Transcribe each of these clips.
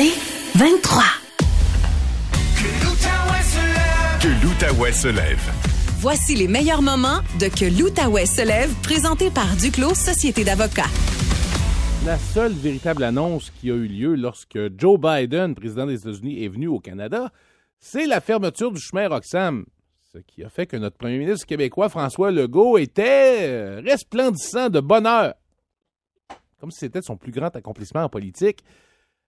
C'est 23. Que l'Outaouais se lève. Voici les meilleurs moments de Que l'Outaouais se lève, présenté par Duclos Société d'avocats. La seule véritable annonce qui a eu lieu lorsque Joe Biden, président des États-Unis, est venu au Canada, c'est la fermeture du chemin Roxham. Ce qui a fait que notre premier ministre québécois, François Legault, était resplendissant de bonheur. Comme si c'était son plus grand accomplissement en politique.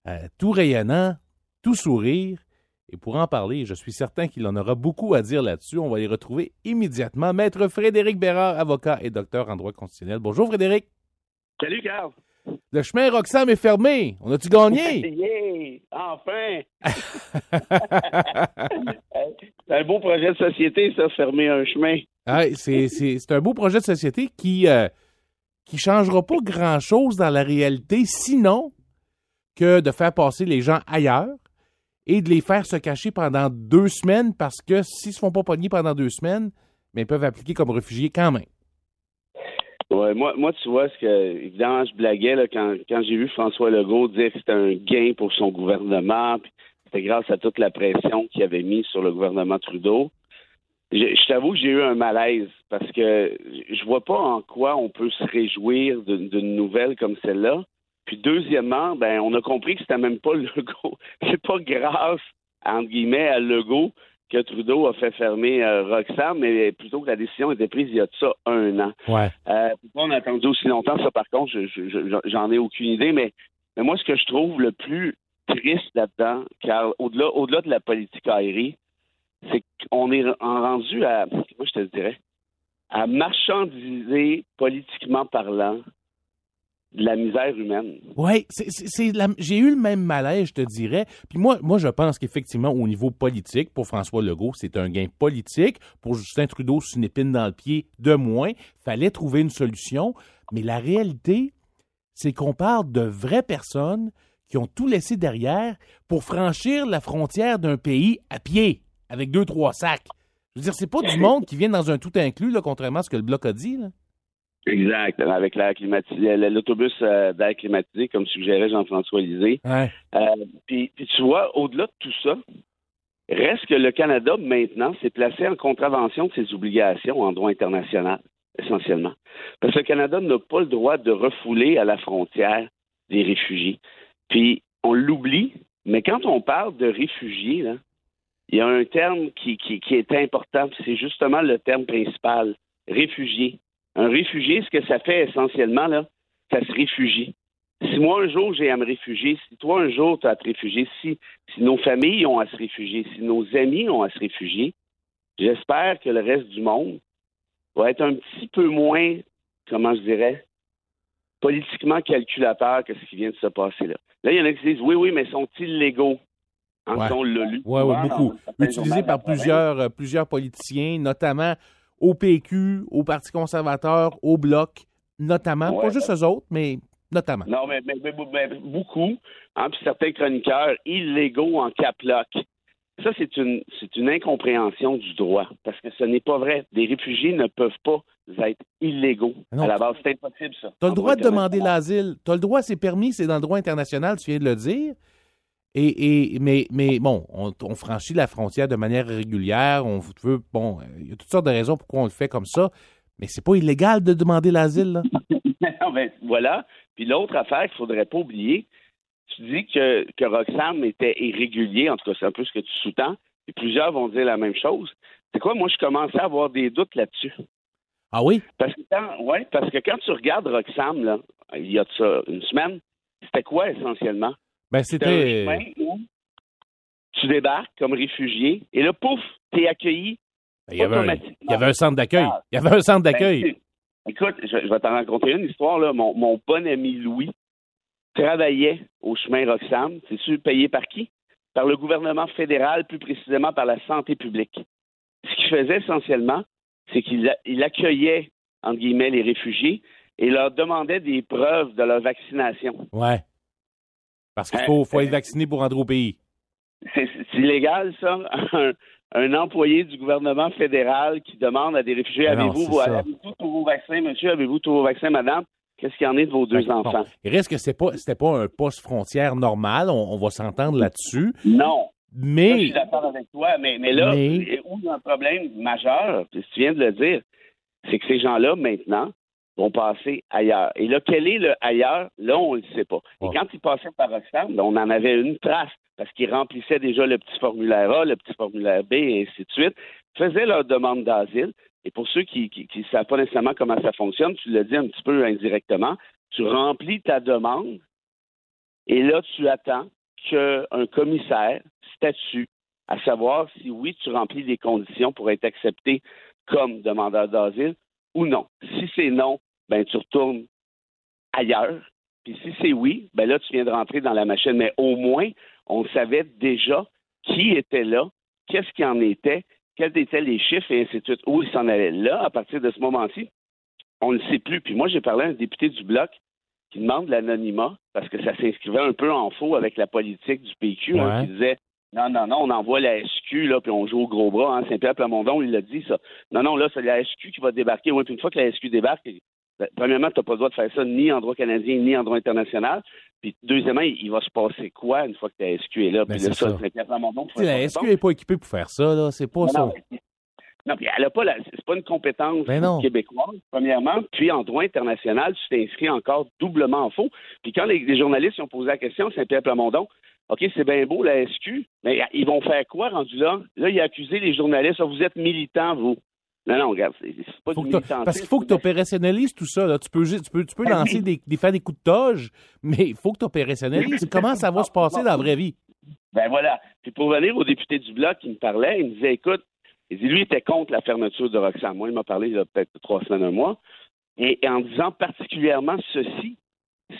Euh, tout rayonnant, tout sourire. Et pour en parler, je suis certain qu'il en aura beaucoup à dire là-dessus. On va y retrouver immédiatement Maître Frédéric Bérard, avocat et docteur en droit constitutionnel. Bonjour Frédéric. Salut, Carl. Le chemin Roxham est fermé. On a-tu gagné? Yeah! Enfin! c'est un beau projet de société, ça, fermer un chemin. Ah, c'est, un beau projet de société qui euh, qui changera pas grand-chose dans la réalité, sinon que de faire passer les gens ailleurs et de les faire se cacher pendant deux semaines parce que s'ils se font pas pogner pendant deux semaines, mais ils peuvent appliquer comme réfugiés quand même. Ouais, moi, moi, tu vois, ce que, évidemment, je blaguais quand, quand j'ai vu François Legault dire que c'était un gain pour son gouvernement, puis c'était grâce à toute la pression qu'il avait mis sur le gouvernement Trudeau. Je, je t'avoue que j'ai eu un malaise parce que je vois pas en quoi on peut se réjouir d'une nouvelle comme celle-là. Puis deuxièmement, ben on a compris que c'était même pas Legault. C'est pas grâce, entre guillemets, à Legault que Trudeau a fait fermer euh, Roxham, mais plutôt que la décision était prise il y a de ça un an. Ouais. Euh, pourquoi on a attendu aussi longtemps? Ça, par contre, je, je- je- j'en ai aucune idée, mais, mais moi, ce que je trouve le plus triste là-dedans, car au-delà, de la politique aérienne, c'est qu'on est en rendu à, moi, je te le dirais, à marchandiser, politiquement parlant, de la misère humaine. Oui, c'est, j'ai eu le même malaise, je te dirais. Puis moi, moi, je pense qu'effectivement, au niveau politique, pour François Legault, c'est un gain politique. Pour Justin Trudeau, c'est une épine dans le pied de moins. Fallait trouver une solution. Mais la réalité, c'est qu'on parle de vraies personnes qui ont tout laissé derrière pour franchir la frontière d'un pays à pied, avec deux, trois sacs. Je veux dire, c'est pas du monde qui vient dans un tout inclus, là, contrairement à ce que le Bloc a dit. Là. Exact. Avec l'air climatisé, l'autobus euh, d'air climatisé, comme suggérait Jean-François Lisée. Ouais. Euh, puis, puis tu vois, au-delà de tout ça, reste que le Canada, maintenant, s'est placé en contravention de ses obligations en droit international, essentiellement. Parce que le Canada n'a pas le droit de refouler à la frontière des réfugiés. Puis, on l'oublie, mais quand on parle de réfugiés, là, il y a un terme qui, qui, qui est important, c'est justement le terme principal, réfugié. Un réfugié, ce que ça fait essentiellement, là, ça se réfugie. Si moi, un jour, j'ai à me réfugier, si toi, un jour, tu as à te réfugier, si, si nos familles ont à se réfugier, si nos amis ont à se réfugier, j'espère que le reste du monde va être un petit peu moins, comment je dirais, politiquement calculateur que ce qui vient de se passer là. Là, il y en a qui disent, oui, oui, mais sont-ils légaux? En Ouais. on l'a lu. Oui, oui, souvent beaucoup. Utilisé par plusieurs, euh, plusieurs politiciens, notamment au PQ, au Parti conservateur, au Bloc, notamment. Pas juste eux autres, mais notamment. Non, mais, mais- mais- mais beaucoup. Hein, puis certains chroniqueurs illégaux en caploc. Ça, c'est une, c'est une incompréhension du droit. Parce que ce n'est pas vrai. Des réfugiés ne peuvent pas être illégaux. Non. À la base, c'est impossible, ça. Tu as le droit de demander l'asile. Tu as le droit, c'est permis, c'est dans le droit international, tu viens de le dire. Et, et- mais, mais bon, on, on franchit la frontière de manière régulière. On veut, bon, il y a toutes sortes de raisons pourquoi on le fait comme ça. Mais c'est pas illégal de demander l'asile. Non, ben, voilà. Puis l'autre affaire qu'il ne faudrait pas oublier, tu dis que, que Roxham était irrégulier, en tout cas, c'est un peu ce que tu sous-tends, et plusieurs vont dire la même chose. C'est quoi, moi, je commençais à avoir des doutes là-dessus. Ah oui? Parce que quand, ouais, parce que quand tu regardes Roxham, là, il y a de ça une semaine, c'était quoi essentiellement? Ben, C'était tu débarques comme réfugié et là, pouf, t'es accueilli. Ben, Il y, avait un, automatiquement. il y avait un centre d'accueil. Il y avait un centre d'accueil. Ben, écoute, je, je vais t'en raconter une histoire. Là. Mon, mon bon ami Louis, travaillaient au chemin Roxham. C'est-tu payé par qui? Par le gouvernement fédéral, plus précisément par la santé publique. Ce qu'il faisait essentiellement, c'est qu'il accueillait, entre guillemets, les réfugiés et leur demandait des preuves de leur vaccination. Ouais. Parce qu'il faut, faut être vacciné pour rentrer au pays. C'est illégal, ça. Un, employé du gouvernement fédéral qui demande à des réfugiés Avez-vous tous vos vaccins, monsieur? Avez-vous tous vos vaccins, madame? Qu'est-ce qu'il y en est de vos deux enfants? Il reste que ce pas, c'était pas un poste frontière normal. On, va s'entendre là-dessus. Non. Mais. je suis d'accord avec toi, mais, mais là, où il y a un problème majeur, tu viens de le dire, c'est que ces gens-là, maintenant, vont passer ailleurs. Et là, quel est le ailleurs? Là, on ne le sait pas. Et quand ils passaient par Oxfam, on en avait une trace parce qu'ils remplissaient déjà le petit formulaire A, le petit formulaire B, et ainsi de suite, faisaient leur demande d'asile. Et pour ceux qui ne savent pas nécessairement comment ça fonctionne, tu le dis un petit peu indirectement, tu remplis ta demande et là, tu attends qu'un commissaire statue à savoir si oui, tu remplis les conditions pour être accepté comme demandeur d'asile ou non. Si c'est non, ben tu retournes ailleurs. Puis si c'est oui, ben là, tu viens de rentrer dans la machine. Mais au moins, on savait déjà qui était là, qu'est-ce qui en était, quels étaient les chiffres et ainsi de suite, où ils s'en allaient. Là, à partir de ce moment-ci, on ne sait plus. Puis moi, j'ai parlé à un député du Bloc qui demande l'anonymat parce que ça s'inscrivait un peu en faux avec la politique du PQ, hein, qui disait non, non, non, on envoie la SQ, là, puis on joue au gros bras. Hein. Saint-Pierre Plamondon, il l'a dit, ça. Non, non, là, c'est la SQ qui va débarquer. Oui, puis une fois que la SQ débarque, ben, premièrement, tu n'as pas le droit de faire ça ni en droit canadien, ni en droit international. Puis deuxièmement, il, va se passer quoi une fois que la SQ est là? Ben, puis là, ça, Saint-Pierre Plamondon... La SQ n'est pas équipée pour faire ça, là. C'est pas ça. Non, puis elle a pas la, c'est pas une compétence ben québécoise, premièrement. Puis en droit international, tu t'inscris encore doublement en faux. Puis quand les, journalistes ont posé la question, Saint-Pierre Plamondon, OK, c'est bien beau, la SQ, mais ils vont faire quoi rendu là? Là, il a accusé les journalistes. Ah, vous êtes militants, vous. Non, non, regarde, c'est pas du militantisme. Parce qu'il faut que tu opérationnalises tout ça. Là. Tu peux, tu peux, tu peux ben lancer des, faire des coups de toge, mais il faut que tu opérationnalises. Comment ça va se passer dans la vraie vie? Ben voilà. Puis pour venir au député du Bloc qui me parlait, il me disait, écoute, il dit, lui, il était contre la fermeture de Roxham. Moi, il m'a parlé il y a peut-être trois semaines, un mois. et en disant particulièrement ceci,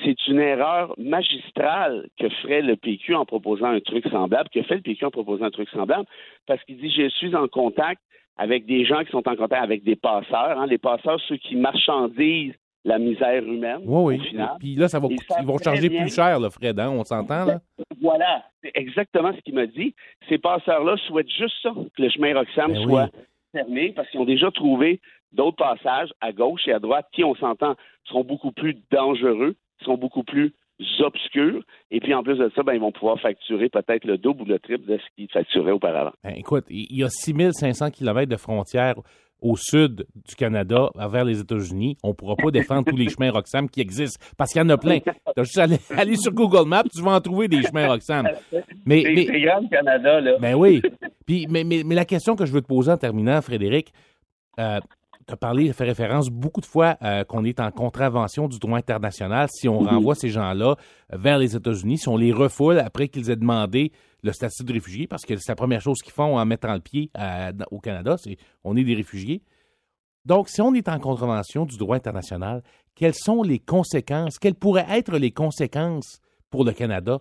c'est une erreur magistrale que ferait le PQ en proposant un truc semblable, que fait le PQ en proposant un truc semblable, parce qu'il dit je suis en contact avec des gens qui sont en contact avec des passeurs, hein, les passeurs, ceux qui marchandisent la misère humaine. Oui, oui. Puis là, ça va ils vont charger plus cher, le Fred, hein, on s'entend, là? Voilà, c'est exactement ce qu'il m'a dit. Ces passeurs-là souhaitent juste ça, que le chemin Roxham ben soit fermé, parce qu'ils ont déjà trouvé d'autres passages à gauche et à droite qui, on s'entend, seront beaucoup plus dangereux sont beaucoup plus obscurs. Et puis, en plus de ça, ben, ils vont pouvoir facturer peut-être le double ou le triple de ce qu'ils facturaient auparavant. Ben, écoute, il y a 6500 km de frontières au sud du Canada vers les États-Unis. On ne pourra pas défendre tous les chemins Roxham qui existent parce qu'il y en a plein. Tu as juste aller, aller, sur Google Maps, tu vas en trouver des chemins Roxham. Mais, c'est grand le Canada, là. Ben oui. Puis, mais, mais, mais, la question que je veux te poser en terminant, Frédéric, euh, tu as parlé, fait référence beaucoup de fois euh, qu'on est en contravention du droit international si on renvoie ces gens-là vers les États-Unis, si on les refoule après qu'ils aient demandé le statut de réfugié, parce que c'est la première chose qu'ils font en mettant le pied au Canada, c'est on est des réfugiés. Donc, si on est en contravention du droit international, quelles sont les conséquences, quelles pourraient être les conséquences pour le Canada?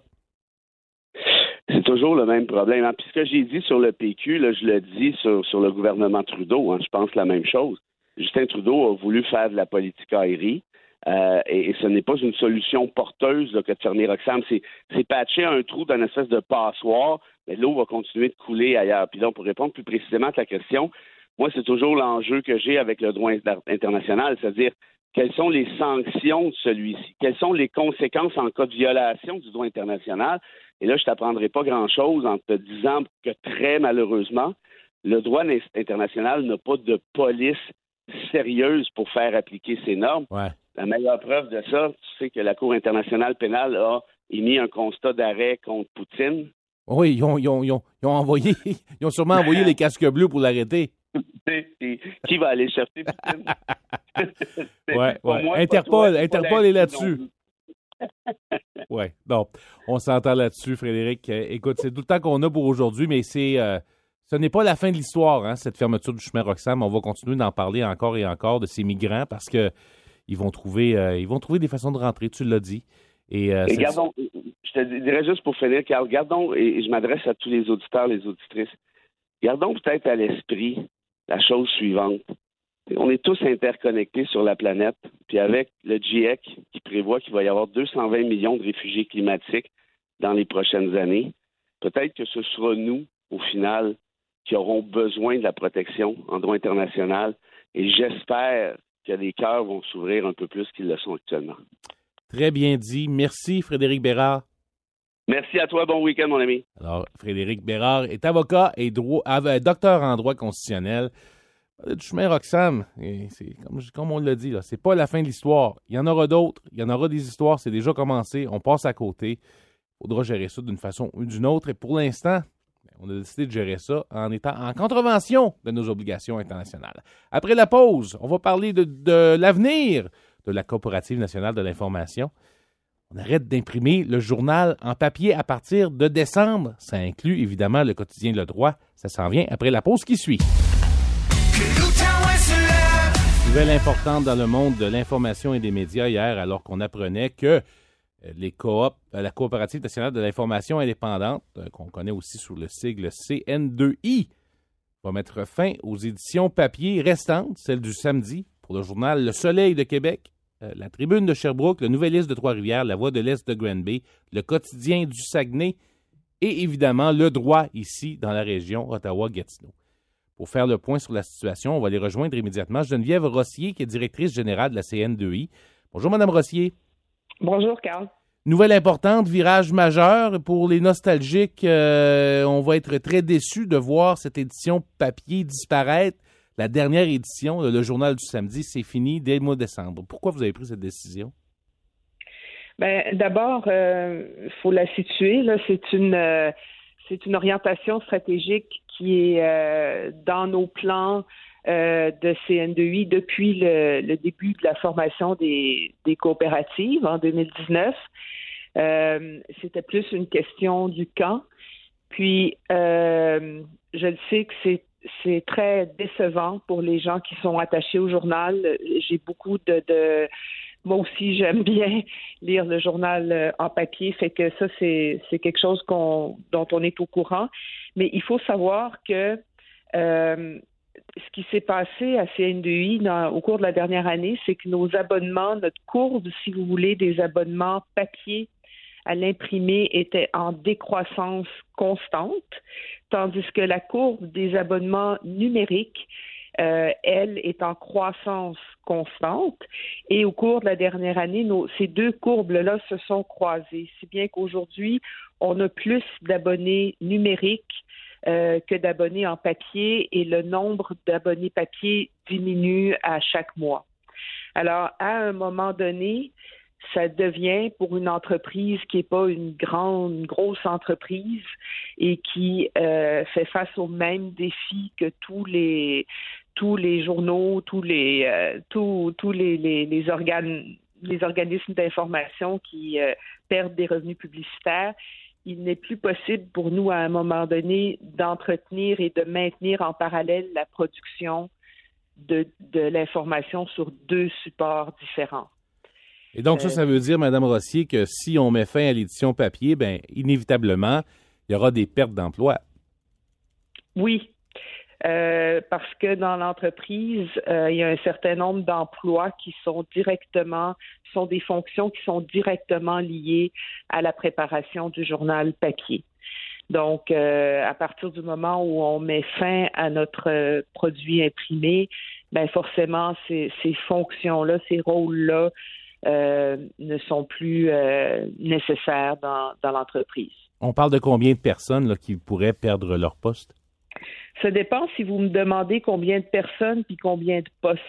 C'est toujours le même problème. Hein. Puis ce que j'ai dit sur le PQ, là, je le dis sur, le gouvernement Trudeau. Hein. Je pense la même chose. Justin Trudeau a voulu faire de la politique aérie. Euh, et, ce n'est pas une solution porteuse que de fermer Roxham. C'est, patcher un trou dans une espèce de passoire, mais l'eau va continuer de couler ailleurs. Puis donc, pour répondre plus précisément à ta question, moi, c'est toujours l'enjeu que j'ai avec le droit international, c'est-à-dire quelles sont les sanctions de celui-ci, quelles sont les conséquences en cas de violation du droit international? Et là, je t'apprendrai pas grand-chose en te disant que très malheureusement, le droit international n'a pas de police sérieuse pour faire appliquer ces normes. La meilleure preuve de ça, tu sais que la Cour internationale pénale a émis un constat d'arrêt contre Poutine. Oui, ils ont, ils ont, ils ont, envoyé, ils ont sûrement envoyé les casques bleus pour l'arrêter. Qui va aller chercher Poutine? ouais, ouais. Interpol, Interpol est là-dessus. oui, bon, on s'entend là-dessus, Frédéric. Écoute, c'est tout le temps qu'on a pour aujourd'hui, mais c'est euh, ce n'est pas la fin de l'histoire, hein, cette fermeture du chemin Roxham. On va continuer d'en parler encore et encore de ces migrants parce que ils vont trouver, euh, ils vont trouver des façons de rentrer, tu l'as dit. Et, euh, Et gardons, je te dirais juste pour finir, Carl, gardons, et je m'adresse à tous les auditeurs, les auditrices, gardons peut-être à l'esprit la chose suivante. On est tous interconnectés sur la planète, puis avec le GIEC qui prévoit qu'il va y avoir 220 millions de réfugiés climatiques dans les prochaines années, peut-être que ce sera nous, au final, qui auront besoin de la protection en droit international, et j'espère que les cœurs vont s'ouvrir un peu plus qu'ils le sont actuellement. Très bien dit. Merci, Frédéric Bérard. Merci à toi, bon week-end, mon ami. Alors, Frédéric Bérard est avocat et droit, av- docteur en droit constitutionnel. Euh, Du chemin Roxham, c'est comme, comme on l'a dit, là, c'est pas la fin de l'histoire. Il y en aura d'autres, il y en aura des histoires, c'est déjà commencé, on passe à côté. Il faudra gérer ça d'une façon ou d'une autre. Et pour l'instant, on a décidé de gérer ça en étant en contrevention de nos obligations internationales. Après la pause, on va parler de, l'avenir de la Coopérative nationale de l'information. On arrête d'imprimer le journal en papier à partir de décembre. Ça inclut évidemment le quotidien Le Droit. Ça s'en vient après la pause qui suit. Nouvelle importante dans le monde de l'information et des médias hier, alors qu'on apprenait que les coop, euh, la Coopérative nationale de l'information indépendante, euh, qu'on connaît aussi sous le sigle CN2I, va mettre fin aux éditions papier restantes, celles du samedi, pour le journal Le Soleil de Québec, euh, la Tribune de Sherbrooke, le Nouvelliste de Trois-Rivières, la Voix de l'Est de Granby, le Quotidien du Saguenay et évidemment Le Droit ici dans la région Ottawa-Gatineau. Pour faire le point sur la situation, on va les rejoindre immédiatement. Geneviève Rossier, qui est directrice générale de la CN2I. Bonjour, Madame Rossier. Bonjour, Carl. Nouvelle importante, virage majeur pour les nostalgiques. euh, on va être très déçus de voir cette édition papier disparaître. La dernière édition, le journal du samedi, c'est fini dès le mois de décembre. Pourquoi vous avez pris cette décision? Ben, d'abord, il faut la situer. Là, c'est une euh, c'est une orientation stratégique qui est euh, dans nos plans euh, de CN2I depuis le, début de la formation des, coopératives en 2019. Euh, C'était plus une question du quand. Puis, je le sais que c'est très décevant pour les gens qui sont attachés au journal. J'ai beaucoup de, moi aussi, j'aime bien lire le journal euh, en papier, fait que ça, c'est, quelque chose dont on est au courant. Mais il faut savoir que euh, ce qui s'est passé à CN2I dans, au cours de la dernière année, c'est que nos abonnements, notre courbe, si vous voulez, des abonnements papier à l'imprimé était en décroissance constante, tandis que la courbe des abonnements numériques euh, elle, est en croissance constante. Et au cours de la dernière année, ces deux courbes-là se sont croisées, si bien qu'aujourd'hui, on a plus d'abonnés numériques euh, que d'abonnés en papier et le nombre d'abonnés papier diminue à chaque mois. Alors, à un moment donné, ça devient pour une entreprise qui n'est pas une grande, une grosse entreprise et qui euh, fait face aux mêmes défis que tous les tous les journaux, tous les euh, tous, tous les, les, les organes les organismes d'information qui perdent des revenus publicitaires, il n'est plus possible pour nous à un moment donné d'entretenir et de maintenir en parallèle la production de, de l'information sur deux supports différents. Et donc, ça, ça veut dire, Madame Rossier, que si on met fin à l'édition papier, ben inévitablement, il y aura des pertes d'emplois. Oui, euh, parce que dans l'entreprise, euh, il y a un certain nombre d'emplois qui sont directement, sont des fonctions qui sont directement liées à la préparation du journal papier. Donc, euh, à partir du moment où on met fin à notre produit imprimé, ben forcément, ces, fonctions-là, ces rôles-là ne sont plus nécessaires dans, l'entreprise. On parle de combien de personnes qui pourraient perdre leur poste? Ça dépend si vous me demandez combien de personnes puis combien de postes.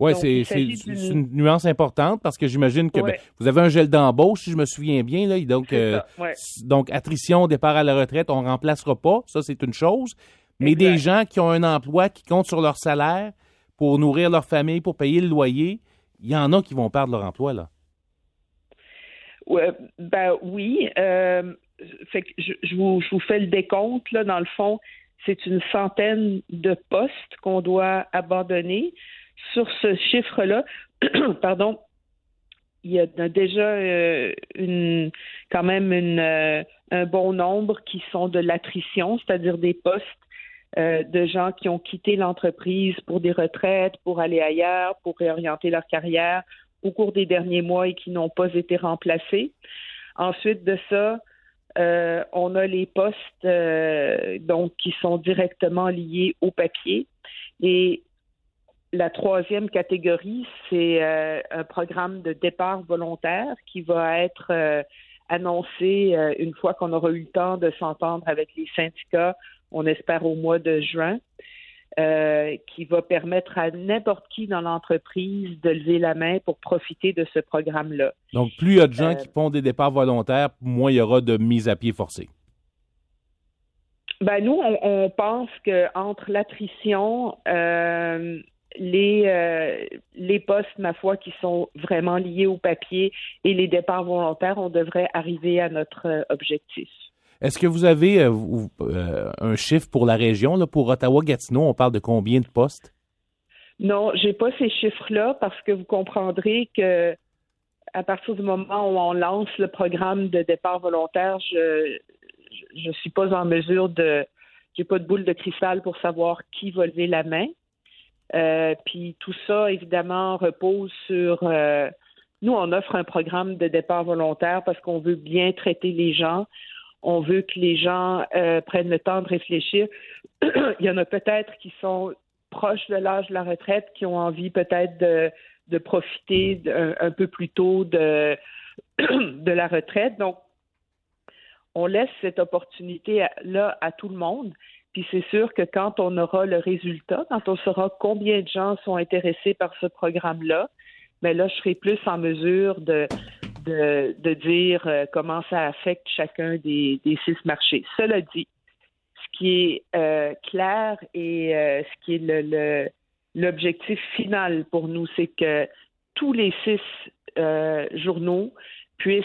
Oui, c'est une nuance importante parce que j'imagine que ouais. ben, vous avez un gel d'embauche, si je me souviens bien. Là, donc, euh, ouais. donc, attrition, départ à la retraite, on ne remplacera pas. Ça, c'est une chose. Mais exact. des gens qui ont un emploi, qui comptent sur leur salaire pour nourrir leur famille, pour payer le loyer, il y en a qui vont perdre leur emploi. là. Ouais, ben oui. Euh, fait que je, je, vous, je vous fais le décompte. Là, dans le fond, c'est une centaine de postes qu'on doit abandonner. Sur ce chiffre-là, pardon, il y a déjà euh, quand même euh, un bon nombre qui sont de l'attrition, c'est-à-dire des postes euh, de gens qui ont quitté l'entreprise pour des retraites, pour aller ailleurs, pour réorienter leur carrière au cours des derniers mois et qui n'ont pas été remplacés. Ensuite de ça, on a les postes donc qui sont directement liés au papier. Et la troisième catégorie, c'est euh, un programme de départ volontaire qui va être euh, annoncé euh, une fois qu'on aura eu le temps de s'entendre avec les syndicats, on espère au mois de juin, qui va permettre à n'importe qui dans l'entreprise de lever la main pour profiter de ce programme-là. Donc, plus il y a de gens qui font des départs volontaires, moins il y aura de mise à pied forcée. Ben nous, on, on pense que entre l'attrition, les, euh, les postes, ma foi, qui sont vraiment liés au papier et les départs volontaires, on devrait arriver à notre euh, objectif. Est-ce que vous avez euh, un chiffre pour la région, là, pour Ottawa-Gatineau? On parle de combien de postes? Non, j'ai pas ces chiffres-là parce que vous comprendrez que à partir du moment où on lance le programme de départ volontaire, je je suis pas en mesure de j'ai pas de boule de cristal pour savoir qui va lever la main. Euh, puis tout ça, évidemment, repose sur... Euh, nous, on offre un programme de départ volontaire parce qu'on veut bien traiter les gens. On veut que les gens euh, prennent le temps de réfléchir. Il y en a peut-être qui sont proches de l'âge de la retraite, qui ont envie peut-être de, profiter un, peu plus tôt de, de la retraite. Donc, on laisse cette opportunité-là à tout le monde. Puis c'est sûr que quand on aura le résultat, quand on saura combien de gens sont intéressés par ce programme-là, mais là, je serai plus en mesure de, de, dire euh, comment ça affecte chacun des, six marchés. Cela dit, ce qui est euh, clair et euh, ce qui est l'objectif final pour nous, c'est que tous les six journaux puissent,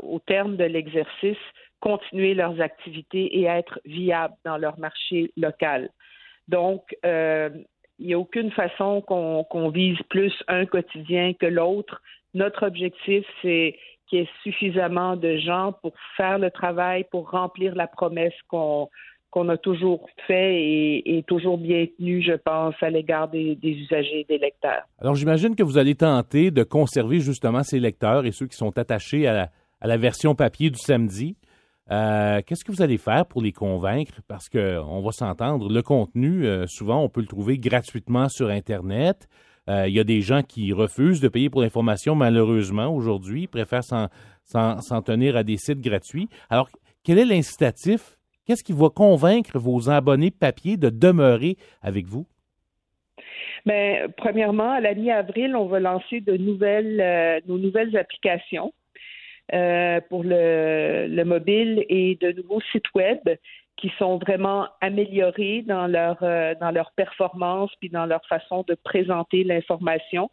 au terme de l'exercice, continuer leurs activités et être viables dans leur marché local. Donc, il n'y a aucune façon qu'on vise plus un quotidien que l'autre. Notre objectif, c'est qu'il y ait suffisamment de gens pour faire le travail, pour remplir la promesse qu'on a toujours fait et, toujours bien tenue, je pense, à l'égard des, usagers et des lecteurs. Alors, j'imagine que vous allez tenter de conserver justement ces lecteurs et ceux qui sont attachés à la version papier du samedi. Euh, qu'est-ce que vous allez faire pour les convaincre? Parce qu'on va s'entendre, le contenu, euh, souvent, on peut le trouver gratuitement sur Internet. Euh, il y a des gens qui refusent de payer pour l'information, malheureusement, aujourd'hui, préfèrent s'en tenir à des sites gratuits. Alors, quel est l'incitatif? Qu'est-ce qui va convaincre vos abonnés papier de demeurer avec vous? Bien, premièrement, à la mi-avril, on va lancer de nouvelles, nos nouvelles applications euh, pour le, mobile et de nouveaux sites web qui sont vraiment améliorés dans leur euh, dans leur performance puis dans leur façon de présenter l'information.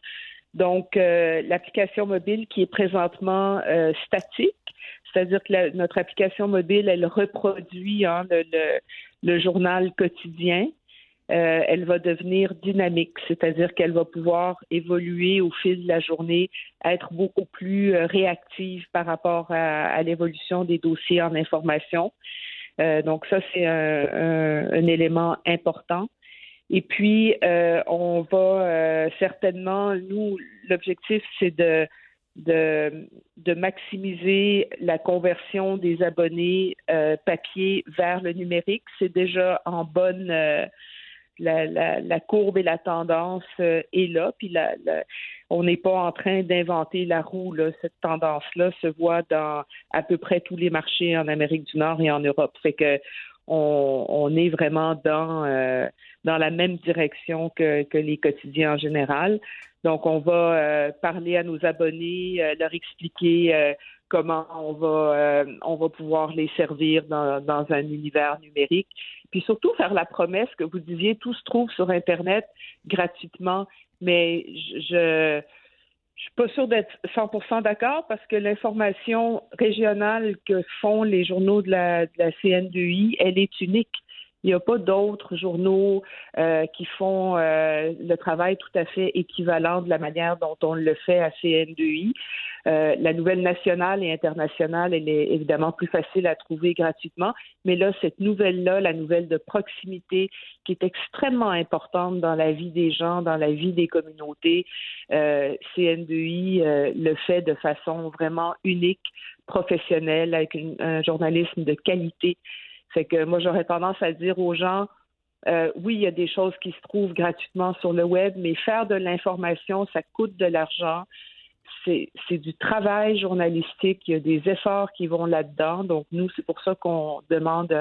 Donc euh, l'application mobile qui est présentement statique, c'est-à-dire que notre application mobile elle reproduit hein, le, le, journal quotidien euh, elle va devenir dynamique, c'est-à-dire qu'elle va pouvoir évoluer au fil de la journée, être beaucoup plus euh, réactive par rapport à, l'évolution des dossiers en information. Euh, donc ça, c'est un, élément important. Et puis, on va certainement, nous, l'objectif, c'est de, de, maximiser la conversion des abonnés papier vers le numérique. C'est déjà en bonne la, courbe et la tendance euh, est là. Puis on n'est pas en train d'inventer la roue. Cette tendance-là se voit dans à peu près tous les marchés en Amérique du Nord et en Europe. Fait que on, est vraiment dans euh, dans la même direction que, les quotidiens en général. Donc, on va euh, parler à nos abonnés, leur expliquer comment on va on va pouvoir les servir dans, dans un univers numérique puis surtout faire la promesse que vous disiez, tout se trouve sur Internet gratuitement, mais je je suis pas sûre d'être 100% d'accord parce que l'information régionale que font les journaux de la, de la CNDI, elle est unique. Il n'y a pas d'autres journaux euh, qui font euh, le travail tout à fait équivalent de la manière dont on le fait à CN2I. Euh, la nouvelle nationale et internationale, elle est évidemment plus facile à trouver gratuitement, mais là, cette nouvelle-là, la nouvelle de proximité, qui est extrêmement importante dans la vie des gens, dans la vie des communautés, CN2I le fait de façon vraiment unique, professionnelle, avec un journalisme de qualité. Fait que moi, j'aurais tendance à dire aux gens, euh, oui, il y a des choses qui se trouvent gratuitement sur le web, mais faire de l'information, ça coûte de l'argent. C'est du travail journalistique, il y a des efforts qui vont là-dedans. Donc, nous, c'est pour ça qu'on demande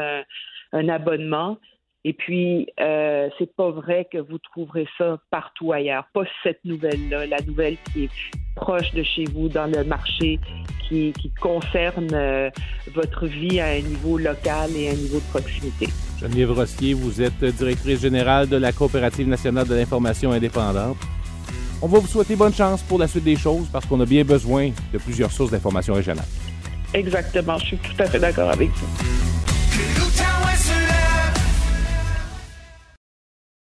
un abonnement. Et puis, euh, c'est pas vrai que vous trouverez ça partout ailleurs. Pas cette nouvelle-là, la nouvelle qui est proche de chez vous, dans le marché, qui, concerne euh, votre vie à un niveau local et à un niveau de proximité. Geneviève Rossier, vous êtes directrice générale de la Coopérative nationale de l'information indépendante. On va vous souhaiter bonne chance pour la suite des choses parce qu'on a bien besoin de plusieurs sources d'information régionales. Exactement, je suis tout à fait d'accord avec vous.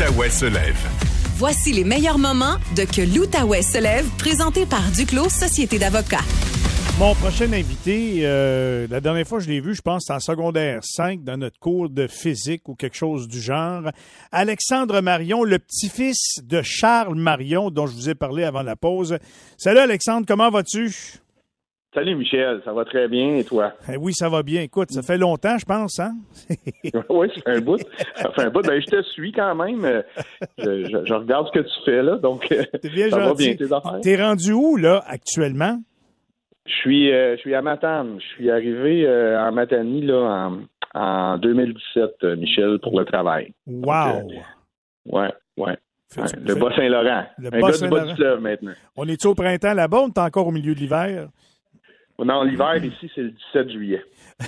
l'Outaouais se lève. Voici les meilleurs moments de Que l'Outaouais se lève, présenté par Duclos Société d'avocats. Mon prochain invité, euh, la dernière fois je l'ai vu, je pense, en secondaire 5 dans notre cours de physique ou quelque chose du genre. Alexandre Marion, le petit-fils de Charles Marion, dont je vous ai parlé avant la pause. Salut Alexandre, comment vas-tu? Salut Michel, ça va très bien et toi? Eh oui, ça va bien. Écoute, ça fait longtemps, je pense, hein? oui, ça fait un bout. Ça fait un bout. Ben, je te suis quand même. Je, regarde ce que tu fais là, donc bien ça va bien tes affaires? T'es rendu où là actuellement? Je suis, euh, je suis à Matane. Je suis arrivé euh, en Matanie là en, 2017, Michel, pour le travail. Wow. ouais, ouais. le Bas-Saint-Laurent. Un gars du bas du fleuve maintenant. On est-tu au printemps là-bas ou on est encore au milieu de l'hiver? Non, l'hiver ici, c'est le 17 juillet.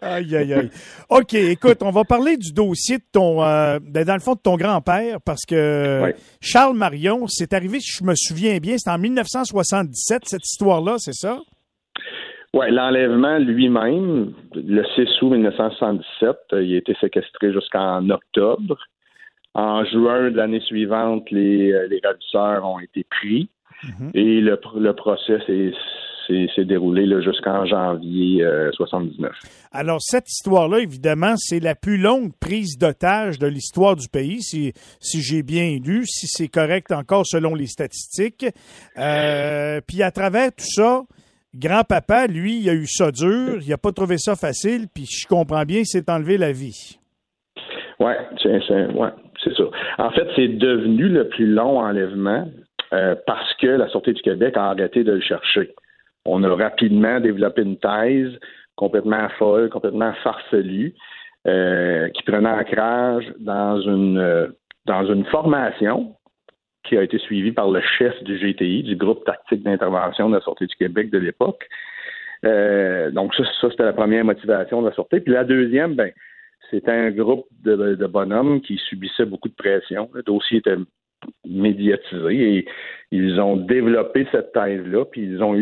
aïe, aïe, aïe. OK, écoute, on va parler du dossier de ton, euh, ben, dans le fond, de ton grand-père, parce que Charles Marion, c'est arrivé, si je me souviens bien, c'est en 1977, cette histoire-là, c'est ça? Oui, l'enlèvement lui-même, le 6 août 1977, il a été séquestré jusqu'en octobre. En juin de l'année suivante, les, euh, les ravisseurs ont été pris. Mhm. Et le, le procès s'est déroulé jusqu'en janvier 1979. Euh, Alors, cette histoire-là, évidemment, c'est la plus longue prise d'otage de l'histoire du pays, si, si j'ai bien lu, si c'est correct encore selon les statistiques. Euh, puis à travers tout ça, grand-papa, lui, il a eu ça dur, il n'a pas trouvé ça facile, puis je comprends bien, il s'est enlevé la vie. Oui, c'est ouais, ça. En fait, c'est devenu le plus long enlèvement euh, parce que la Sûreté du Québec a arrêté de le chercher. On a rapidement développé une thèse complètement folle, complètement farfelue, euh, qui prenait ancrage dans une, euh, dans une formation qui a été suivie par le chef du GTI, du groupe tactique d'intervention de la Sûreté du Québec de l'époque. donc ça, c'était la première motivation de la Sûreté. Puis la deuxième, ben, c'était un groupe de, de bonhommes qui subissaient beaucoup de pression. Le dossier était médiatisé et ils ont développé cette thèse-là, puis ils ont,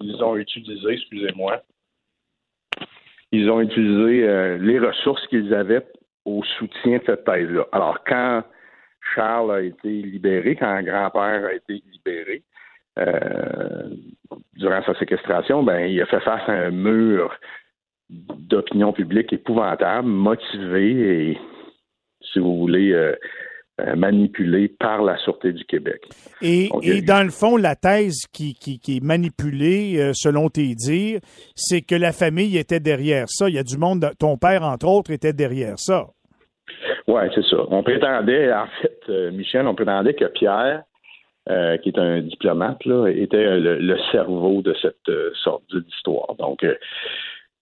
ils ont utilisé, excusez-moi, ils ont utilisé euh, les ressources qu'ils avaient au soutien de cette thèse-là. Alors, quand Charles a été libéré, quand grand-père a été libéré, euh, durant sa séquestration, ben, il a fait face à un mur d'opinion publique épouvantable, motivé et, si vous voulez, euh, manipulé par la Sûreté du Québec. Et, dans le fond, la thèse qui, qui, est manipulée, euh, selon tes dires, c'est que la famille était derrière ça. Il y a du monde, ton père, entre autres, était derrière ça. Oui, c'est ça. On prétendait, en fait, euh, Michel, on prétendait que Pierre euh, qui est un diplomate, là, était le, cerveau de cette euh, sorte d'histoire. Donc, euh,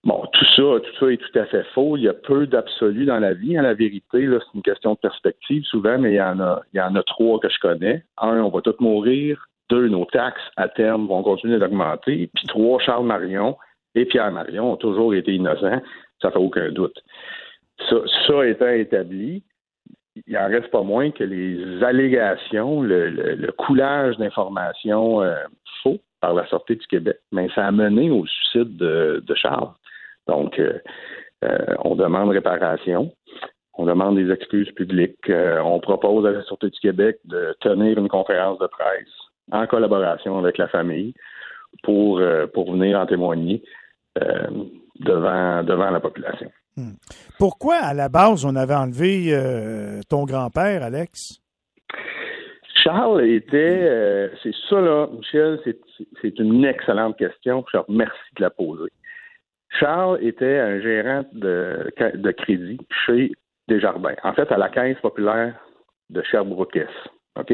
bon, tout ça, tout ça est tout à fait faux. Il y a peu d'absolus dans la vie. En hein, la vérité, là, c'est une question de perspective souvent, mais il y en a, il y en a trois que je connais. Un, on va tous mourir. Deux, nos taxes à terme vont continuer d'augmenter. Puis trois, Charles Marion et Pierre Marion ont toujours été innocents. Ça fait aucun doute. Ça, ça étant établi, il en reste pas moins que les allégations, le, coulage d'informations euh, faux par la sortie du Québec, mais ça a mené au suicide de, Charles. Donc, euh, euh, on demande réparation, on demande des excuses publiques, on propose à la Sûreté du Québec de tenir une conférence de presse en collaboration avec la famille pour, pour venir en témoigner devant, devant la population. Hmm. Pourquoi, à la base, on avait enlevé euh, ton grand-père, Alex? Charles était, euh, c'est ça là, Michel, c'est une excellente question. Je remercie de la poser. Charles était un gérant de, de crédit chez Desjardins, en fait à la Caisse populaire de Sherbrooke. OK?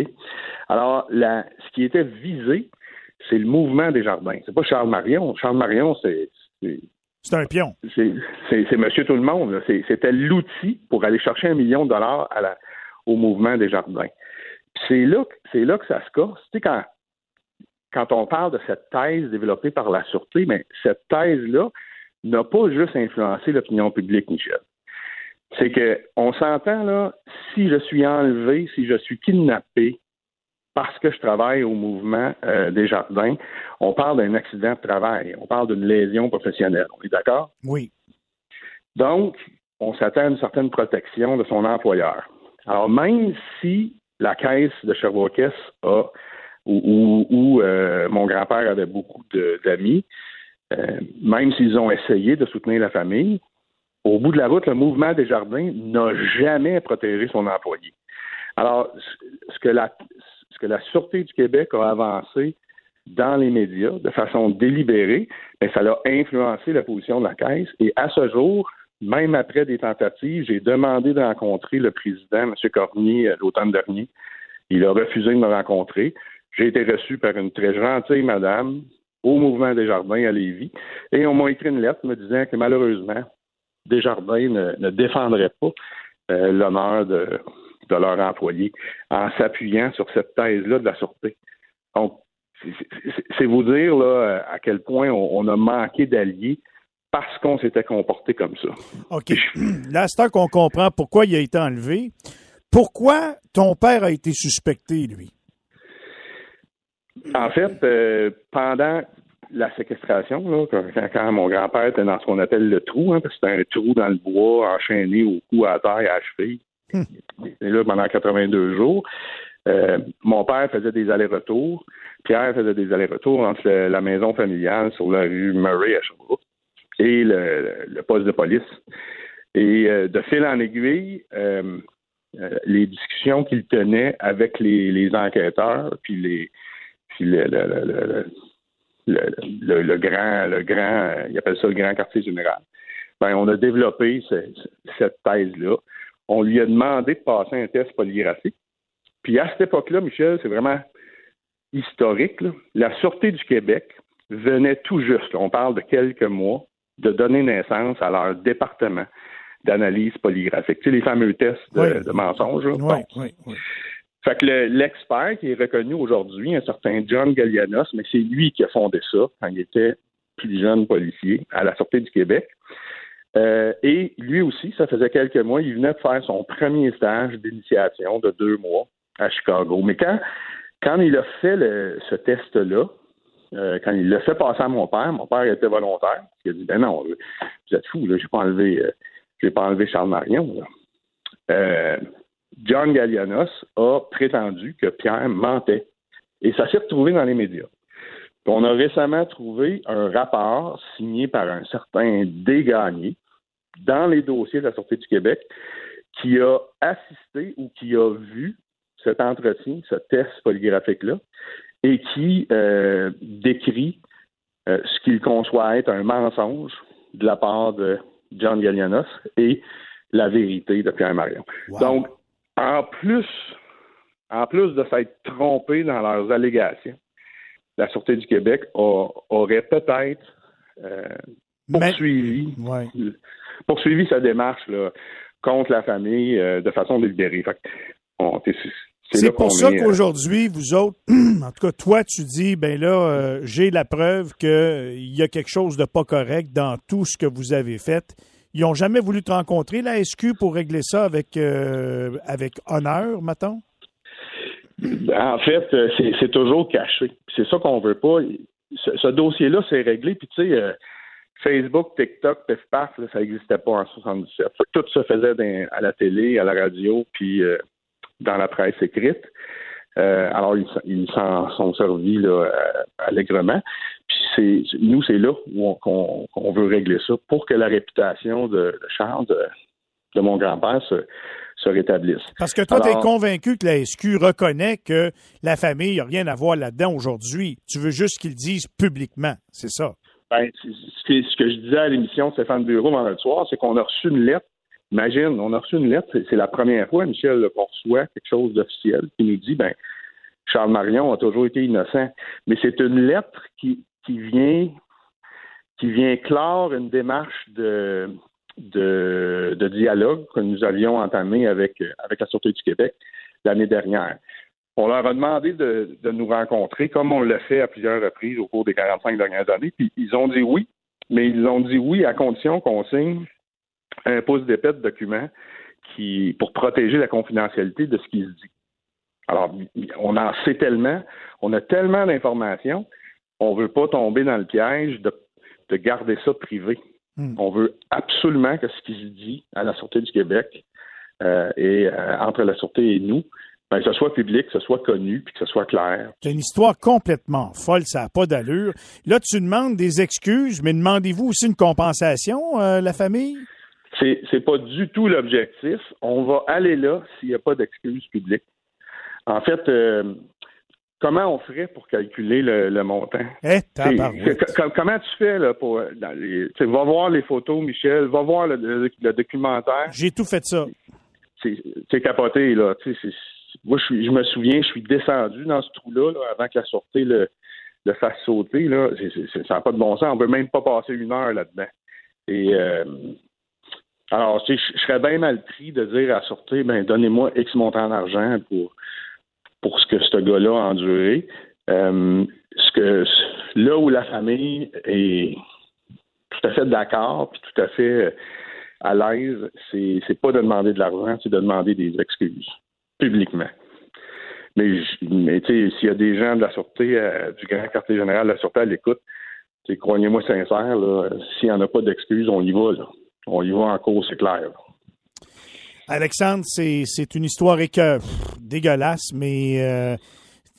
Alors, la, ce qui était visé, c'est le mouvement des jardins. C'est pas Charles Marion. Charles Marion, c'est c'est un pion. C'est monsieur tout le monde. C'était l'outil pour aller chercher un million de dollars à la, au mouvement des jardins. C'est là, là que ça se casse. Tu sais, quand, quand on parle de cette thèse développée par la Sûreté, mais cette thèse-là n'a pas juste influencé l'opinion publique, Michel. C'est que on s'entend là, si je suis enlevé, si je suis kidnappé, parce que je travaille au mouvement euh, des jardins, on parle d'un accident de travail, on parle d'une lésion professionnelle. On est d'accord? Oui. Donc, on s'attend à une certaine protection de son employeur. Alors, même si la caisse de Sherbrooke a, ou, euh, mon grand-père avait beaucoup d'amis, euh, même s'ils ont essayé de soutenir la famille, au bout de la route, le mouvement des jardins n'a jamais protégé son employé. Alors, ce que la, Sûreté du Québec a avancé dans les médias de façon délibérée, mais ça a influencé la position de la Caisse. Et à ce jour, même après des tentatives, j'ai demandé de rencontrer le président, M. Cormier, l'automne dernier. Il a refusé de me rencontrer. J'ai été reçu par une très gentille madame au Mouvement des Jardins à Lévis. Et on m'a écrit une lettre me disant que malheureusement, Desjardins ne, ne défendrait pas euh, l'honneur de, leurs employés en s'appuyant sur cette thèse-là de la sûreté. Donc, c'est vous dire là, à quel point on, a manqué d'alliés parce qu'on s'était comporté comme ça. OK. Là, c'est qu'on comprend pourquoi il a été enlevé. Pourquoi ton père a été suspecté, lui? En fait, euh, pendant la séquestration, là, quand, mon grand-père était dans ce qu'on appelle le trou, hein, parce que c'était un trou dans le bois enchaîné au cou, à terre et à la cheville, et là pendant 82 jours. Euh, mon père faisait des allers-retours. Pierre faisait des allers-retours entre la maison familiale sur la rue Murray à Sherbrooke et le, poste de police. Et euh, de fil en aiguille, euh, les discussions qu'il tenait avec les, enquêteurs, puis les puis le, le, grand, le grand, il appelle ça le grand quartier général. Ben, on a développé cette thèse-là on lui a demandé de passer un test polygraphique. Puis à cette époque-là, Michel, c'est vraiment historique. La Sûreté du Québec venait tout juste, on parle de quelques mois, de donner naissance à leur département d'analyse polygraphique. Tu sais, les fameux tests de, mensonges. Oui, oui, oui. Fait que l'expert qui est reconnu aujourd'hui, un certain John Gallianos, mais c'est lui qui a fondé ça quand il était plus jeune policier à la Sûreté du Québec. Euh, et lui aussi, ça faisait quelques mois, il venait de faire son premier stage d'initiation de deux mois à Chicago. Mais quand, quand il a fait ce test-là, euh, quand il l'a fait passer à mon père, mon père était volontaire. Il a dit Ben non, vous êtes fou, j'ai pas enlevé euh, pas enlevé Charles Marion. John Gallianos a prétendu que Pierre mentait. Et ça s'est retrouvé dans les médias. On a récemment trouvé un rapport signé par un certain Dégagné dans les dossiers de la Sûreté du Québec qui a assisté ou qui a vu cet entretien, ce test polygraphique-là, et qui euh, décrit euh, ce qu'il conçoit être un mensonge de la part de John Gallianos et la vérité de Pierre Marion. Donc, en plus en plus de s'être trompés dans leurs allégations, la Sûreté du Québec aurait peut-être euh, poursuivi, poursuivi sa démarche là, contre la famille euh, de façon délibérée. c'est pour ça euh, qu'aujourd'hui, vous autres, en tout cas, toi, tu dis, ben là, j'ai la preuve qu'il y a quelque chose de pas correct dans tout ce que vous avez fait. Ils n'ont jamais voulu te rencontrer, la SQ, pour régler ça avec, avec honneur, mettons? En fait, c'est toujours caché. C'est ça qu'on veut pas. Ce, dossier-là, c'est réglé. Puis, tu sais, Facebook, TikTok, PFPAF, ça n'existait pas en 77. Tout se faisait à la télé, à la radio, puis euh, dans la presse écrite. Euh, alors, ils s'en sont servis euh, allègrement. Puis c'est nous, c'est là où on, veut régler ça pour que la réputation de, Charles, de, mon grand-père, se, rétablisse. Parce que toi, tu es convaincu que la SQ reconnaît que la famille n'a rien à voir là-dedans aujourd'hui. Tu veux juste qu'ils le disent publiquement, c'est ça? Ben, ce que, je disais à l'émission de Stéphane Bureau vendredi soir, c'est qu'on a reçu une lettre. Imagine, on a reçu une lettre, c'est la première fois, Michel, qu'on reçoit quelque chose d'officiel qui nous dit, ben, Charles Marion a toujours été innocent. Mais c'est une lettre qui, qui vient qui vient clore une démarche de, de, de dialogue que nous avions entamé avec, avec la Sûreté du Québec l'année dernière. On leur a demandé de, nous rencontrer, comme on l'a fait à plusieurs reprises au cours des 45 dernières années, puis ils ont dit oui, mais ils ont dit oui à condition qu'on signe un pouce d'épée de document qui, pour protéger la confidentialité de ce qui se dit. Alors, on en sait tellement, on a tellement d'informations, on ne veut pas tomber dans le piège de, garder ça privé. Hmm. On veut absolument que ce qui se dit à la Sûreté du Québec euh, et euh, entre la Sûreté et nous ben, que ce soit public, que ce soit connu, puis que ce soit clair. C'est une histoire complètement folle, ça n'a pas d'allure. Là, tu demandes des excuses, mais demandez-vous aussi une compensation, euh, la famille? C'est, c'est pas du tout l'objectif. On va aller là s'il n'y a pas d'excuses publiques. En fait, euh, comment on ferait pour calculer le, montant? Eh, comment tu fais là pour va voir les photos, Michel, va voir le, documentaire. J'ai tout fait ça. C'est, capoté, là. Moi, je, je me souviens, je suis descendu dans ce trou-là avant que la sortie le, le fasse sauter. Là. ça n'a pas de bon sens. On ne veut même pas passer une heure là-dedans. Et euh, alors, je, serais bien mal pris de dire à sortir, ben donnez-moi X montant d'argent pour, pour ce que ce gars-là a enduré. Euh, ce que là où la famille est tout à fait d'accord puis tout à fait à l'aise, c'est, c'est pas de demander de l'argent, c'est de demander des excuses publiquement. Mais, mais tu sais, s'il y a des gens de la Sûreté, euh, du Grand Quartier Général de la Sûreté à l'écoute, croyez-moi sincère, s'il n'y en a pas d'excuses, on y va. Là. On y va en cause, c'est clair. Alexandre, c'est une histoire dégueulasse, mais euh,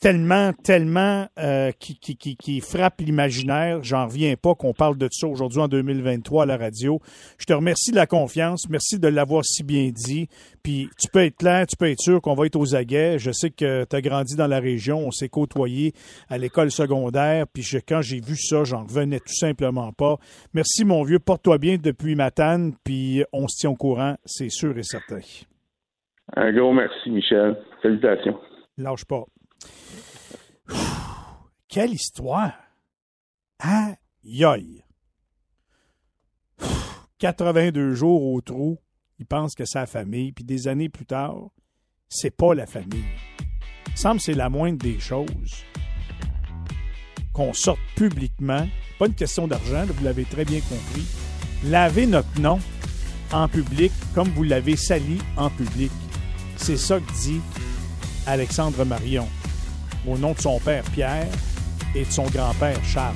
tellement, tellement euh, qui, qui, qui, frappe l'imaginaire. J'en reviens pas qu'on parle de ça aujourd'hui en 2023 à la radio. Je te remercie de la confiance. Merci de l'avoir si bien dit. Puis tu peux être clair, tu peux être sûr qu'on va être aux aguets. Je sais que tu as grandi dans la région. On s'est côtoyé à l'école secondaire. Puis quand j'ai vu ça, j'en revenais tout simplement pas. Merci, mon vieux. Porte-toi bien depuis Matane. Puis on se tient au courant, c'est sûr et certain. Un gros merci, Michel. Salutations. Lâche pas. Quelle histoire! Aïe aïe! 82 jours au trou, il pense que c'est la famille, puis des années plus tard, c'est pas la famille. Il semble que c'est la moindre des choses. Qu'on sorte publiquement, pas une question d'argent, vous l'avez très bien compris, laver notre nom en public comme vous l'avez sali en public. C'est ça que dit Alexandre Marion au nom de son père Pierre et de son grand-père Charles.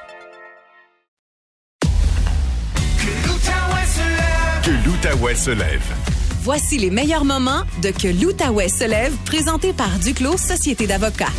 l'Outaouais se lève. Voici les meilleurs moments de Que l'Outaouais se lève, présenté par Duclos Société d'avocats.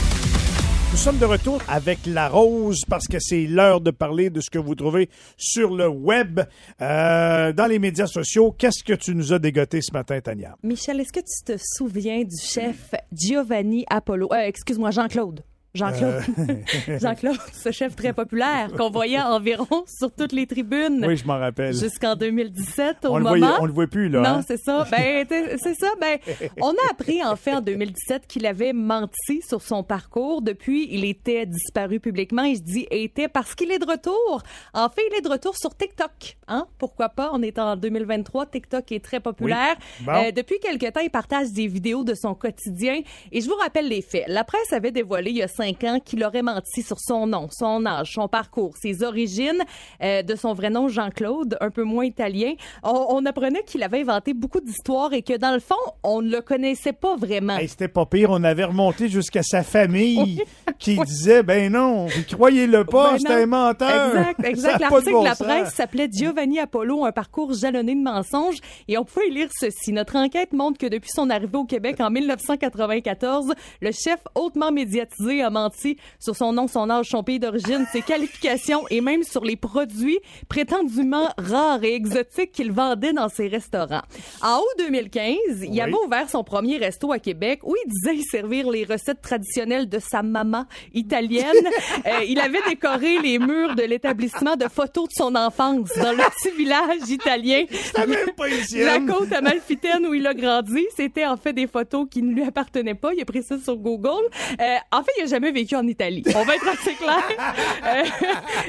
Nous sommes de retour avec la rose parce que c'est l'heure de parler de ce que vous trouvez sur le web, euh, dans les médias sociaux. Qu'est-ce que tu nous as dégoté ce matin, Tania? Michel, est-ce que tu te souviens du chef Giovanni Apollo, euh, excuse-moi, Jean-Claude? Jean-Claude. Euh. Jean-Claude, ce chef très populaire qu'on voyait environ sur toutes les tribunes. Oui, je m'en rappelle. Jusqu'en 2017, au on le moment. voyait- on le voit plus, là. Non, hein? c'est ça. Ben, c'est ça. Ben, on a appris, en fait, en 2017 qu'il avait menti sur son parcours. Depuis, il était disparu publiquement. Il se dit était parce qu'il est de retour. En fait, il est de retour sur TikTok. Hein? Pourquoi pas? On est en 2023. TikTok est très populaire. Oui. Bon. Euh, depuis quelque temps, il partage des vidéos de son quotidien. Et je vous rappelle les faits. La presse avait dévoilé il y a cinq ans qu'il aurait menti sur son nom, son âge, son parcours, ses origines, euh, de son vrai nom Jean-Claude, un peu moins italien. On, on apprenait qu'il avait inventé beaucoup d'histoires et que dans le fond, on ne le connaissait pas vraiment. Hey, C'était pas pire. On avait remonté jusqu'à sa famille qui disait, ben non, croyez-le pas, Ben c'est un menteur. Exact, exact. L'article bon de la presse s'appelait Giovanni Apollo, un parcours jalonné de mensonges. Et on pouvait y lire ceci. Notre enquête montre que depuis son arrivée au Québec en 1994, le chef hautement médiatisé a menti sur son nom, son âge, son pays d'origine, ses qualifications et même sur les produits prétendument rares et exotiques qu'il vendait dans ses restaurants. En août 2015, il avait ouvert son premier resto à Québec où il disait servir les recettes traditionnelles de sa maman italienne. Euh, il avait décoré les murs de l'établissement de photos de son enfance dans le petit village italien. La côte amalfitaine où il a grandi, c'était en fait des photos qui ne lui appartenaient pas. Il a pris ça sur Google. Euh, en fait, il a jamais vécu en Italie. On va être assez clair. Euh,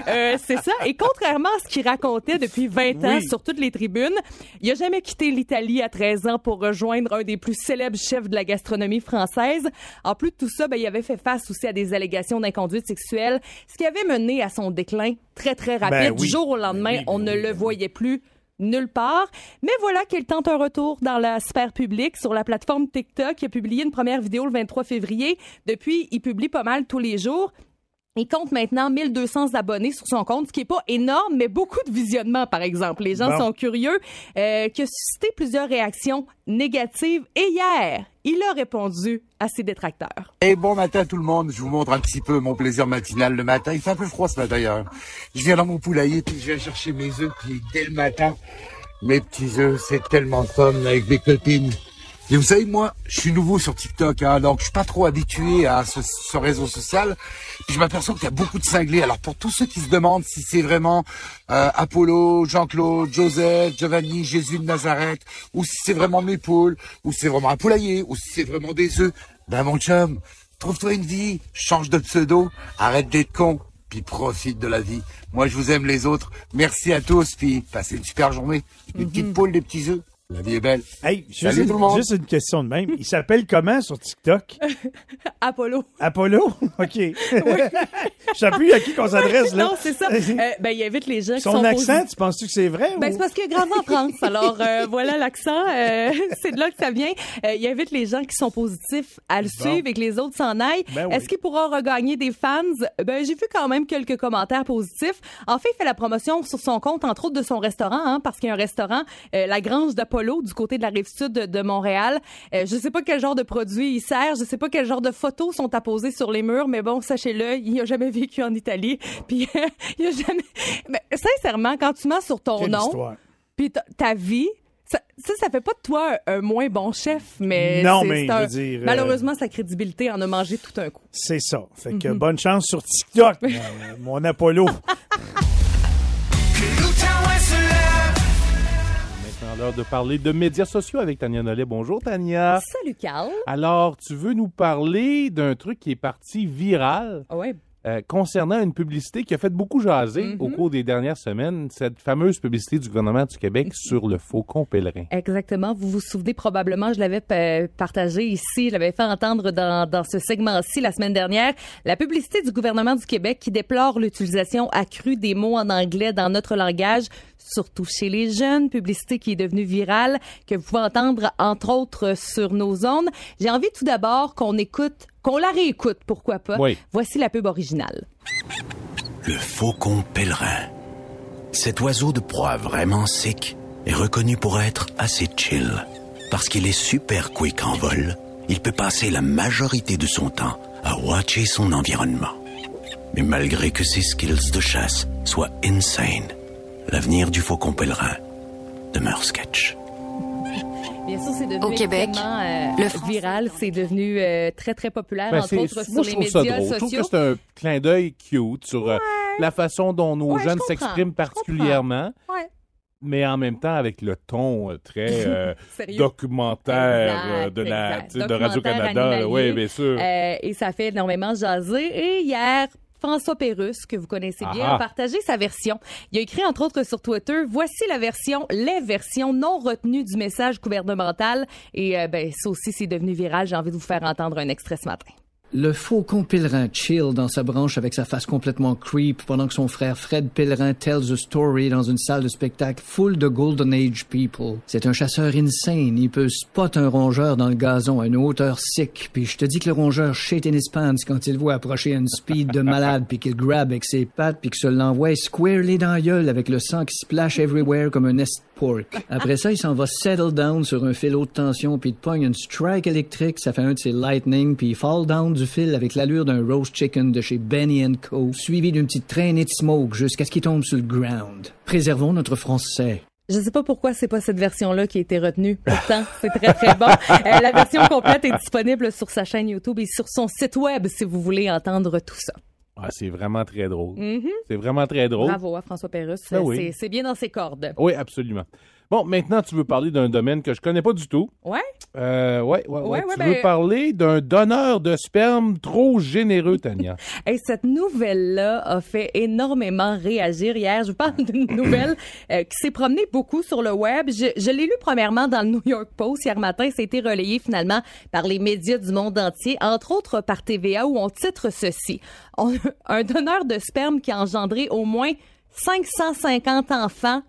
euh, c'est ça. Et contrairement à ce qu'il racontait depuis 20 ans Oui. sur toutes les tribunes, il a jamais quitté l'Italie à 13 ans pour rejoindre un des plus célèbres chefs de la gastronomie française. En plus de tout ça, ben, il avait fait face aussi à des allégations d'inconduite sexuelle, ce qui avait mené à son déclin très, très rapide. Ben oui. Du jour au lendemain, on ne le voyait plus nulle part. Mais voilà qu'il tente un retour dans la sphère publique sur la plateforme TikTok. Il a publié une première vidéo le 23 février. Depuis, il publie pas mal tous les jours. Il compte maintenant 1200 abonnés sur son compte, ce qui est pas énorme, mais beaucoup de visionnements, par exemple. Les gens Bon. sont curieux, euh, qui a suscité plusieurs réactions négatives. Et hier, il a répondu à ses détracteurs. Et bon matin tout le monde, je vous montre un petit peu mon plaisir matinal le matin. Il fait un peu froid ce matin d'ailleurs. Je viens dans mon poulailler puis je viens chercher mes œufs puis dès le matin, mes petits œufs, c'est tellement fun avec mes copines. Et vous savez, moi, je suis nouveau sur TikTok, hein, donc je suis pas trop habitué à ce, ce réseau social. Puis je m'aperçois qu'il y a beaucoup de cinglés. Alors pour tous ceux qui se demandent si c'est vraiment euh, Apollo, Jean-Claude, Joseph, Giovanni, Jésus de Nazareth, ou si c'est vraiment mes poules, ou si c'est vraiment un poulailler, ou si c'est vraiment des œufs, ben mon chum, trouve-toi une vie, change de pseudo, arrête d'être con, puis profite de la vie. Moi, je vous aime les autres. Merci à tous, puis passez une super journée. Des petites poules, des petits œufs. La vie est belle. Hey, juste, Salut une, tout le monde. juste une question de même. Il s'appelle comment sur TikTok? Apollo. Apollo? OK. Je sais plus à qui qu'on s'adresse, là. Non, c'est ça. Euh, ben, il invite les gens qui Son sont accent, tu penses-tu que c'est vrai? Ben, ou- c'est parce qu'il a grandi en France. Alors, euh, voilà l'accent. euh, c'est de là que ça vient. Euh, il invite les gens qui sont positifs à le Bon. suivre et que les autres s'en aillent. Ben oui. Est-ce qu'il pourra regagner des fans? Ben, j'ai vu quand même quelques commentaires positifs. En fait, il fait la promotion sur son compte, entre autres, de son restaurant, hein, parce qu'il y a un restaurant, euh, la Grange d'Apollo, du côté de la rive sud de, de Montréal. Euh, je sais pas quel genre de produit il sert. Je sais pas quel genre de photos sont apposées sur les murs, mais bon, sachez-le, il a jamais vécu en Italie. Puis, il a jamais... Mais, sincèrement, quand tu mens sur ton Quelle nom, puis ta, vie, ça, ça, ça fait pas de toi un, un moins bon chef, mais, Non, mais je un- veux dire, euh, malheureusement, sa crédibilité en a mangé tout un coup. C'est ça. Fait que Mhm. bonne chance sur TikTok, mon Apollo. Maintenant, l'heure de parler de médias sociaux avec Tania Nollet. Bonjour, Tania. Salut, Carl. Alors, tu veux nous parler d'un truc qui est parti viral Ouais. euh, concernant une publicité qui a fait beaucoup jaser au cours des dernières semaines, cette fameuse publicité du gouvernement du Québec sur le faucon pèlerin. Exactement. Vous vous souvenez probablement, je l'avais pa- partagé ici, je l'avais fait entendre dans, dans ce segment-ci la semaine dernière, la publicité du gouvernement du Québec qui déplore l'utilisation accrue des mots en anglais dans notre langage, surtout chez les jeunes, publicité qui est devenue virale, que vous pouvez entendre entre autres sur nos ondes. J'ai envie tout d'abord qu'on écoute, qu'on la réécoute, pourquoi pas. Oui. Voici la pub originale. Le faucon pèlerin. Cet oiseau de proie vraiment sec est reconnu pour être assez chill. Parce qu'il est super quick en vol, il peut passer la majorité de son temps à watcher son environnement. Mais malgré que ses skills de chasse soient insane, l'avenir du faucon pèlerin demeure sketch. Bien sûr, c'est devenu Au Québec, euh, le viral. C'est devenu euh, très, très populaire, Ben, entre autres moi, sur je les trouve ça médias drôle. Je trouve sociaux. que c'est un clin d'œil cute sur euh, la façon dont nos Ouais, jeunes s'expriment particulièrement. Ouais. Mais en même temps, avec le ton très euh, documentaire Exact, de la de Radio-Canada. animalier. Oui, bien sûr. Euh, et ça fait énormément jaser. Et hier, François Pérusse, que vous connaissez bien, a partagé sa version. Il a écrit, entre autres, sur Twitter, voici la version, les versions non retenues du message gouvernemental. Et euh, ben, ça aussi, c'est devenu viral. J'ai envie de vous faire entendre un extrait ce matin. Le faucon pèlerin chill dans sa branche avec sa face complètement creep pendant que son frère Fred Pèlerin tells a story dans une salle de spectacle full de Golden Age people. C'est un chasseur insane. Il peut spot un rongeur dans le gazon à une hauteur sick. Puis je te dis que le rongeur shit in his pants quand il voit approcher une speed de malade puis qu'il grab avec ses pattes puis que se l'envoie squarely dans la gueule avec le sang qui splash everywhere comme un nest Après ça, il s'en va settle down sur un fil haute tension puis il pogne une strike électrique, ça fait un de ses lightning puis il fall down du fil avec l'allure d'un roast chicken de chez Benny Co, suivi d'une petite traînée de smoke jusqu'à ce qu'il tombe sur le ground. Préservons notre français. Je sais pas pourquoi c'est pas cette version-là qui a été retenue. Pourtant, c'est très très bon. Euh, la version complète est disponible sur sa chaîne YouTube et sur son site web si vous voulez entendre tout ça. Ah, c'est vraiment très drôle. Mhm. C'est vraiment très drôle. Bravo à François Pérusse. Ben oui. C'est bien dans ses cordes. Oui, absolument. Bon, maintenant, tu veux parler d'un domaine que je connais pas du tout. Ouais? Euh, ouais, ouais, ouais. Tu ben- veux parler d'un donneur de sperme trop généreux, Tania. Hey, cette nouvelle-là a fait énormément réagir hier. Je vous parle d'une nouvelle euh, qui s'est promenée beaucoup sur le web. Je, je l'ai lu premièrement dans le New York Post hier matin. Été relayé finalement par les médias du monde entier, entre autres par TVA, où on titre ceci. On- un donneur de sperme qui a engendré au moins 550 enfants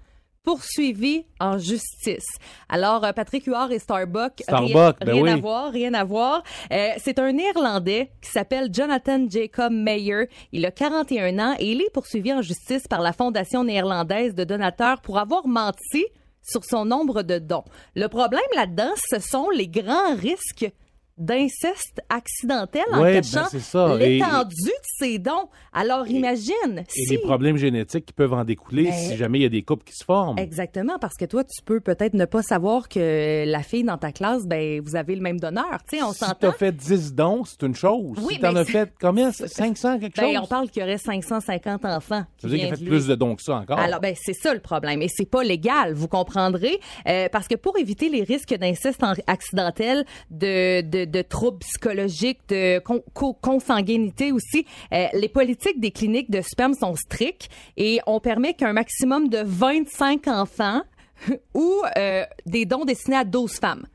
poursuivis en justice. Alors, euh, Patrick Huard et Starbucks, Starbucks, rien, ben rien à voir, rien à voir. Euh, c'est un Néerlandais qui s'appelle Jonathan Jacob Meyer. Il a 41 ans et il est poursuivi en justice par la Fondation néerlandaise de donateurs pour avoir menti sur son nombre de dons. Le problème là-dedans, ce sont les grands risques d'inceste accidentel en Ouais, ben, cachant. Et- l'étendue de ses dons. Alors imagine Et si les problèmes génétiques qui peuvent en découler Ben, si jamais il y a des couples qui se forment. Exactement, parce que toi, tu peux peut-être ne pas savoir que la fille dans ta classe, ben, vous avez le même donneur. Tu sais, on Si s'entend. t'as fait 10 dons, c'est une chose. Oui, si t'en as fait combien? 500 quelque Ben, chose? on parle qu'il y aurait 550 enfants. Ça veut dire qu'il a fait plus de dons que ça encore. Alors, ben, c'est ça le problème. Et c'est pas légal, vous comprendrez. euh, parce que pour éviter les risques d'inceste en- accidentel, de, de, de troubles psychologiques, de con- co- consanguinité aussi, euh, les politiques des cliniques de sperme sont strictes et on permet qu'un maximum de 25 enfants ou euh, des dons destinés à 12 femmes.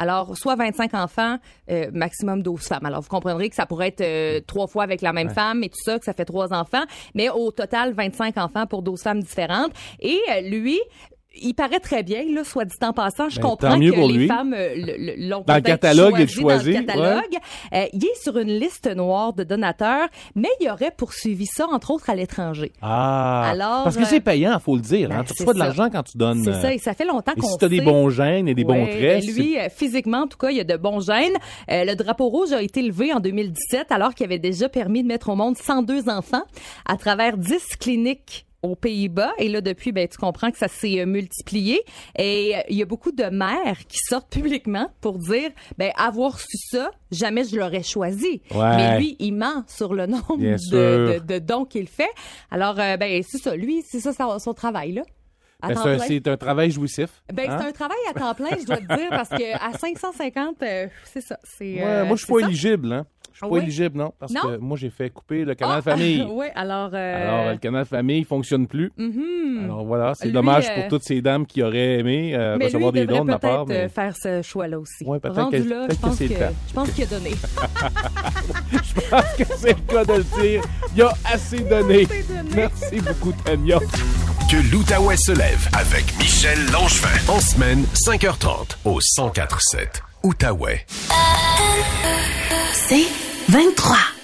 Alors, soit 25 enfants, euh, maximum 12 femmes. Alors, vous comprendrez que ça pourrait être euh, trois fois avec la même Ouais. femme et tout ça, que ça fait trois enfants, mais au total, 25 enfants pour 12 femmes différentes. Et euh, lui, il paraît très bien, là, soit dit en passant. Je Ben, comprends que les lui. femmes euh, l'ont Dans le catalogue, il choisi choisi, Dans le catalogue. Euh, il est sur une liste noire de donateurs, mais il aurait poursuivi ça, entre autres, à l'étranger. Ah! Alors, Parce que euh, c'est payant, faut le dire. hein. ben, Tu reçois de l'argent quand tu donnes. C'est euh, ça, et ça fait longtemps Et qu'on si t'as des sait- bons gènes et des bons Ouais, traits, ben, lui, euh, physiquement, en tout cas, il y a de bons gènes. Euh, le drapeau rouge a été levé en 2017 alors qu'il avait déjà permis de mettre au monde 102 enfants à travers 10 cliniques aux Pays-Bas. Et là, depuis, ben, tu comprends que ça s'est euh, multiplié. Et euh, il y a beaucoup de mères qui sortent publiquement pour dire, ben, avoir su ça, jamais je l'aurais choisi. Ouais. Mais lui, il ment sur le nombre de, sûr. de, de dons qu'il fait. Alors, euh, ben, c'est ça. Lui, c'est ça son, son travail, là. Ben, c'est un- travail jouissif. Ben, hein? c'est un travail à temps plein, je dois te dire, parce que à 550, euh, c'est ça. Ouais, moi, je suis pas éligible, hein. Je suis Ah pas oui? éligible, non. Parce Non? que moi, j'ai fait couper le canal Ah, famille. oui, alors. euh, Alors, le canal famille fonctionne plus. mhm. Alors voilà, c'est Lui, dommage euh, pour toutes ces dames qui auraient aimé euh, mais lui, recevoir des devrait dons de ma part. peut-être Mais... euh, faire ce choix-là aussi. Ouais, peut-être Rendu que- là, peut-être je que pense c'est que, le temps. je pense qu'il a donné. Je pense que c'est le cas de le dire. Il y a assez donné. Merci beaucoup, Tania. Que l'Outaouais se lève avec Michel Langevin. En semaine, 5h30 au 104.7 Outaouais. C'est 23.